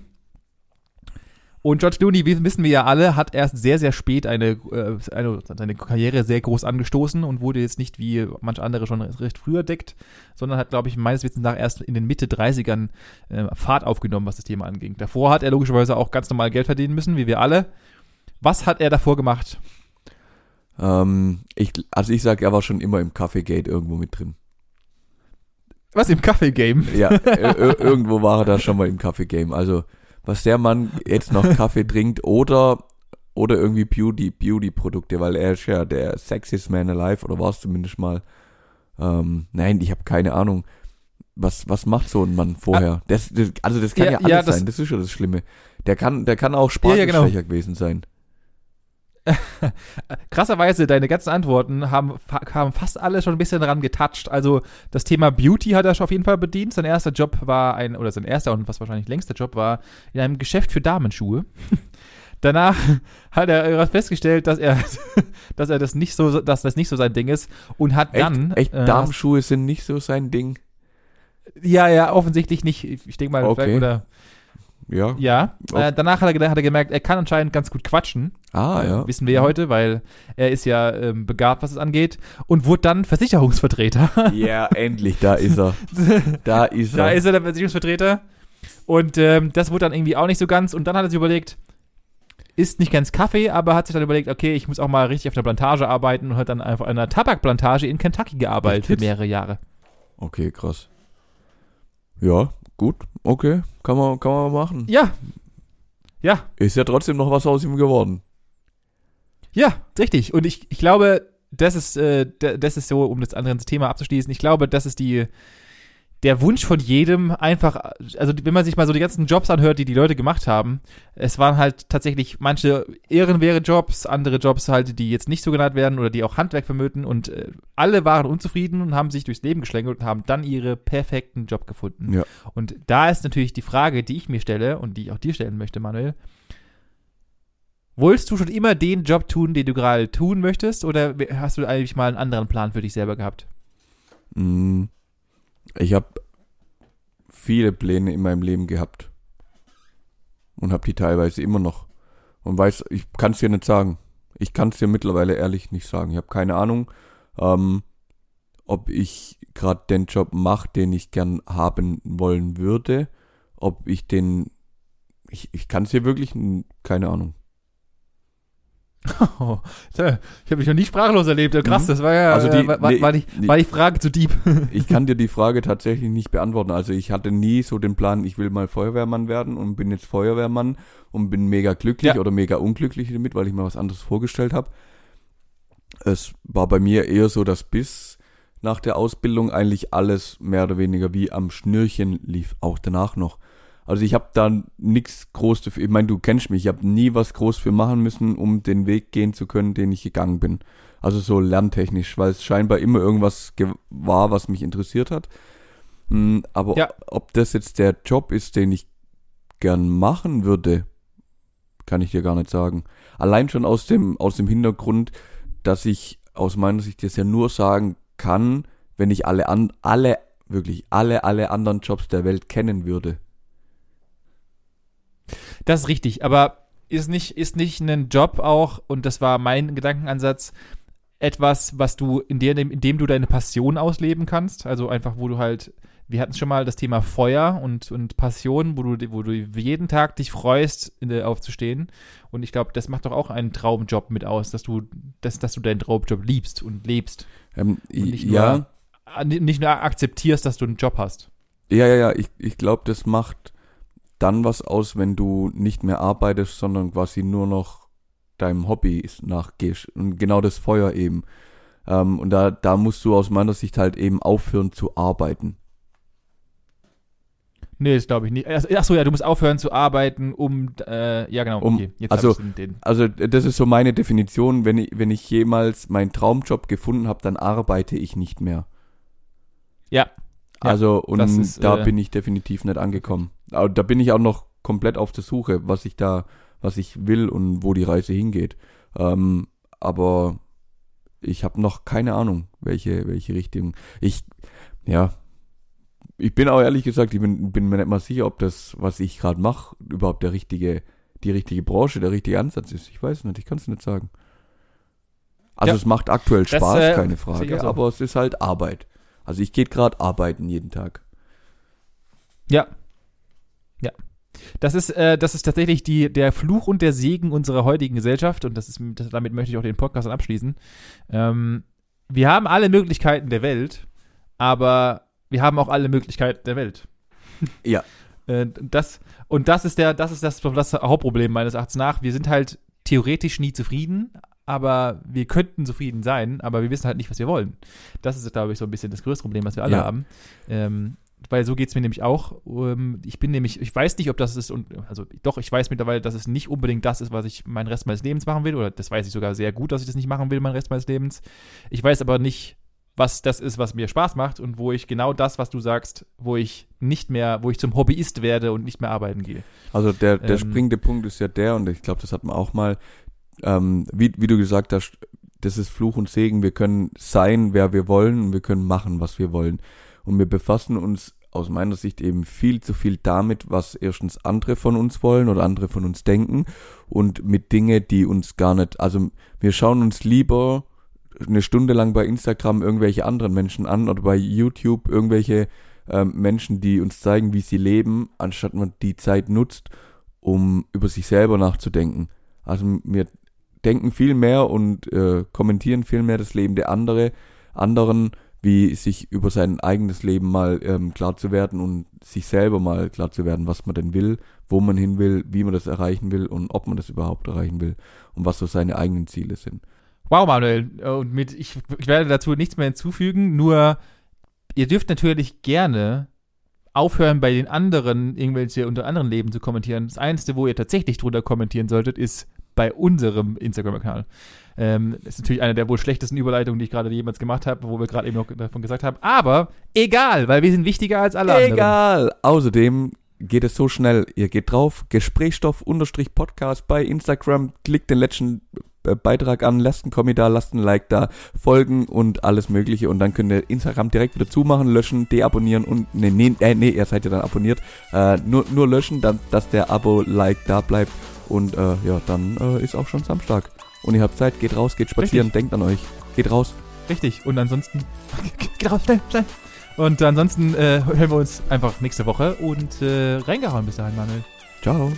Und George Clooney, wie wissen wir ja alle, hat erst sehr, sehr spät eine, äh, eine, seine Karriere sehr groß angestoßen und wurde jetzt nicht wie manch andere schon recht früher deckt, sondern hat, glaube ich, meines Wissens nach erst in den Mitte 30ern äh, Fahrt aufgenommen, was das Thema anging. Davor hat er logischerweise auch ganz normal Geld verdienen müssen, wie wir alle. Was hat er davor gemacht? ähm, ich, also ich sag, er war schon immer im Kaffeegate irgendwo mit drin. Was im Kaffee-Game? Ja, ir- ir- irgendwo war er da schon mal im Kaffee-Game. Also, was der Mann jetzt noch Kaffee trinkt oder, oder irgendwie Beauty, Beauty-Produkte, weil er ist ja der sexiest man alive oder war es zumindest mal. Ähm, nein, ich habe keine Ahnung. Was, was macht so ein Mann vorher? Das, das, also das kann Ja, ja, alles ja, das- sein, das ist ja das Schlimme. Der kann, der kann auch Ja, ja, genau. Gewesen sein. Krasserweise, deine ganzen Antworten haben, haben fast alle schon ein bisschen daran getoucht. Also das Thema Beauty hat er schon auf jeden Fall bedient. Sein erster Job war ein, oder sein erster und was wahrscheinlich längster Job war, in einem Geschäft für Damenschuhe. Danach hat er festgestellt, dass er, dass er das nicht so, dass das nicht so sein Ding ist und hat Echt, dann, echt äh, Damenschuhe sind nicht so sein Ding. ja, ja, offensichtlich nicht. Ich denke mal, Okay. vielleicht, oder, Ja. ja. Äh, danach hat er, hat er gemerkt, er kann anscheinend ganz gut quatschen. Ah, Äh, ja. Wissen wir ja heute, weil er ist ja ähm, begabt, was es angeht. Und wurde dann Versicherungsvertreter. Ja, endlich, da ist er. Da ist da er. ist er der Versicherungsvertreter. Und ähm, das wurde dann irgendwie auch nicht so ganz. Und dann hat er sich überlegt, ist nicht ganz Kaffee, aber hat sich dann überlegt, okay, ich muss auch mal richtig auf einer Plantage arbeiten und hat dann einfach an einer Tabakplantage in Kentucky gearbeitet für mehrere Jahre. Okay, krass. Ja, gut, okay, kann man, kann man machen. Ja. Ja, Ist ja trotzdem noch was aus ihm geworden. Ja, richtig. Und ich, ich glaube, das ist, äh, das ist so, um das andere Thema abzuschließen, ich glaube, das ist die, der Wunsch von jedem einfach, also wenn man sich mal so die ganzen Jobs anhört, die die Leute gemacht haben, es waren halt tatsächlich manche ehrenwerte Jobs, andere Jobs halt, die jetzt nicht so genannt werden oder die auch Handwerk vermöten und äh, alle waren unzufrieden und haben sich durchs Leben geschlängelt und haben dann ihre perfekten Job gefunden. Ja. Und da ist natürlich die Frage, die ich mir stelle und die ich auch dir stellen möchte, Manuel, Wolltest du schon immer den Job tun, den du gerade tun möchtest, oder hast du eigentlich mal einen anderen Plan für dich selber gehabt? Mm, Ich habe viele Pläne in meinem Leben gehabt. Und habe die teilweise immer noch. Und weiß, ich kann es dir nicht sagen. Ich kann es dir mittlerweile ehrlich nicht sagen. Ich habe keine Ahnung, ähm, ob ich gerade den Job mache, den ich gern haben wollen würde. Ob ich den. Ich, ich kann es dir wirklich. Keine Ahnung. Oh, ich habe mich noch nie sprachlos erlebt. Krass, Mhm. das war ja, Also die- äh, war, war, war, die, war die Frage zu deep. Ich kann dir die Frage tatsächlich nicht beantworten. Also ich hatte nie so den Plan, ich will mal Feuerwehrmann werden und bin jetzt Feuerwehrmann und bin mega glücklich Ja. oder mega unglücklich damit, weil ich mir was anderes vorgestellt habe. Es war bei mir eher so, dass bis nach der Ausbildung eigentlich alles mehr oder weniger wie am Schnürchen lief, auch danach noch. Also ich habe da nichts groß dafür. Ich meine, du kennst mich. Ich habe nie was groß für machen müssen, um den Weg gehen zu können, den ich gegangen bin. Also so lerntechnisch, weil es scheinbar immer irgendwas war, was mich interessiert hat. Hm, aber Ja. ob, ob das jetzt der Job ist, den ich gern machen würde, kann ich dir gar nicht sagen. Allein schon aus dem, aus dem Hintergrund, dass ich aus meiner Sicht das ja nur sagen kann, wenn ich alle an, alle, wirklich alle, alle anderen Jobs der Welt kennen würde. Das ist richtig, aber ist nicht, ist nicht ein Job auch, und das war mein Gedankenansatz, etwas, was du, in dem, in dem du deine Passion ausleben kannst? Also einfach, wo du halt, wir hatten schon mal das Thema Feuer und, und Passion, wo du, wo du jeden Tag dich freust, aufzustehen. Und ich glaube, das macht doch auch einen Traumjob mit aus, dass du, dass, dass du deinen Traumjob liebst und lebst. Ähm, Und nicht ja, nur, äh, nicht nur akzeptierst, dass du einen Job hast. ja, ja, ja, ich, ich glaube, das macht dann was aus, wenn du nicht mehr arbeitest, sondern quasi nur noch deinem Hobby nachgehst. Und genau das Feuer eben. Ähm, und da, da musst du aus meiner Sicht halt eben aufhören zu arbeiten. Nee, das glaube ich nicht. Ach ach so, ja, du musst aufhören zu arbeiten, um, äh, ja genau, Um- okay. Jetzt also- den, den. Also das ist so meine Definition, wenn ich, wenn ich jemals meinen Traumjob gefunden habe, dann arbeite ich nicht mehr. Ja. Also und ist, da äh, bin ich definitiv nicht angekommen. Aber da bin ich auch noch komplett auf der Suche, was ich da, was ich will und wo die Reise hingeht. Ähm, aber ich habe noch keine Ahnung, welche, welche Richtung. Ich, ja, ich bin auch ehrlich gesagt, ich bin, bin mir nicht mal sicher, ob das, was ich gerade mache, überhaupt der richtige, die richtige Branche, der richtige Ansatz ist. Ich weiß nicht, ich kann es nicht sagen. Also Ja. es macht aktuell Das, Spaß, äh, keine Frage, aber es ist halt Arbeit. Also ich gehe gerade arbeiten jeden Tag. Ja. Ja. Das ist, äh, das ist tatsächlich die, der Fluch und der Segen unserer heutigen Gesellschaft und das ist, das, damit möchte ich auch den Podcast dann abschließen. Ähm, wir haben alle Möglichkeiten der Welt, aber wir haben auch alle Möglichkeiten der Welt. Ja. Äh, das, und das ist der, das ist das, das Hauptproblem meines Erachtens nach. Wir sind halt theoretisch nie zufrieden, aber wir könnten zufrieden sein, aber wir wissen halt nicht, was wir wollen. Das ist, glaube ich, so ein bisschen das größte Problem, was wir alle Ja. haben. Ähm, weil so geht es mir nämlich auch. Ähm, ich bin nämlich, ich weiß nicht, ob das ist, und also doch, ich weiß mittlerweile, dass es nicht unbedingt das ist, was ich meinen Rest meines Lebens machen will, oder das weiß ich sogar sehr gut, dass ich das nicht machen will, meinen Rest meines Lebens. Ich weiß aber nicht, was das ist, was mir Spaß macht und wo ich genau das, was du sagst, wo ich nicht mehr, wo ich zum Hobbyist werde und nicht mehr arbeiten gehe. Also der, der Ähm, springende Punkt ist ja der, und ich glaube, das hat man auch mal, ähm, wie, wie du gesagt hast, das ist Fluch und Segen. Wir können sein, wer wir wollen, und wir können machen, was wir wollen. Und wir befassen uns aus meiner Sicht eben viel zu viel damit, was erstens andere von uns wollen oder andere von uns denken und mit Dinge, die uns gar nicht, also wir schauen uns lieber eine Stunde lang bei Instagram irgendwelche anderen Menschen an oder bei YouTube irgendwelche ähm, Menschen, die uns zeigen, wie sie leben, anstatt man die Zeit nutzt, um über sich selber nachzudenken. Also wir denken viel mehr und äh, kommentieren viel mehr das Leben der andere, anderen, wie sich über sein eigenes Leben mal ähm, klar zu werden und sich selber mal klar zu werden, was man denn will, wo man hin will, wie man das erreichen will und ob man das überhaupt erreichen will und was so seine eigenen Ziele sind. Wow, Manuel. Und mit, ich, ich werde dazu nichts mehr hinzufügen, nur ihr dürft natürlich gerne aufhören, bei den anderen irgendwelche unter anderen Leben zu kommentieren. Das Einzige, wo ihr tatsächlich drunter kommentieren solltet, ist bei unserem Instagram-Kanal. Ähm, ist natürlich eine der wohl schlechtesten Überleitungen, die ich gerade jemals gemacht habe, wo wir gerade eben noch davon gesagt haben. Aber egal, weil wir sind wichtiger als alle anderen. Egal. Außerdem geht es so schnell. Ihr geht drauf, Gesprächsstoff-Podcast bei Instagram, klickt den letzten äh, Beitrag an, lasst einen Kommentar, lasst ein Like da, folgen und alles mögliche und dann könnt ihr Instagram direkt wieder zumachen, löschen, deabonnieren und nee, nee, äh, nee, ihr seid ja dann abonniert. Äh, nur, nur löschen, dann, dass der Abo-Like da bleibt und äh, ja, dann äh, ist auch schon Samstag. Und ihr habt Zeit, geht raus, geht spazieren, Richtig. denkt an euch. Geht raus. Richtig. Und ansonsten. Geht raus, schnell, schnell. Und ansonsten äh, hören wir uns einfach nächste Woche und äh, reingehauen bis dahin, Manuel. Ciao.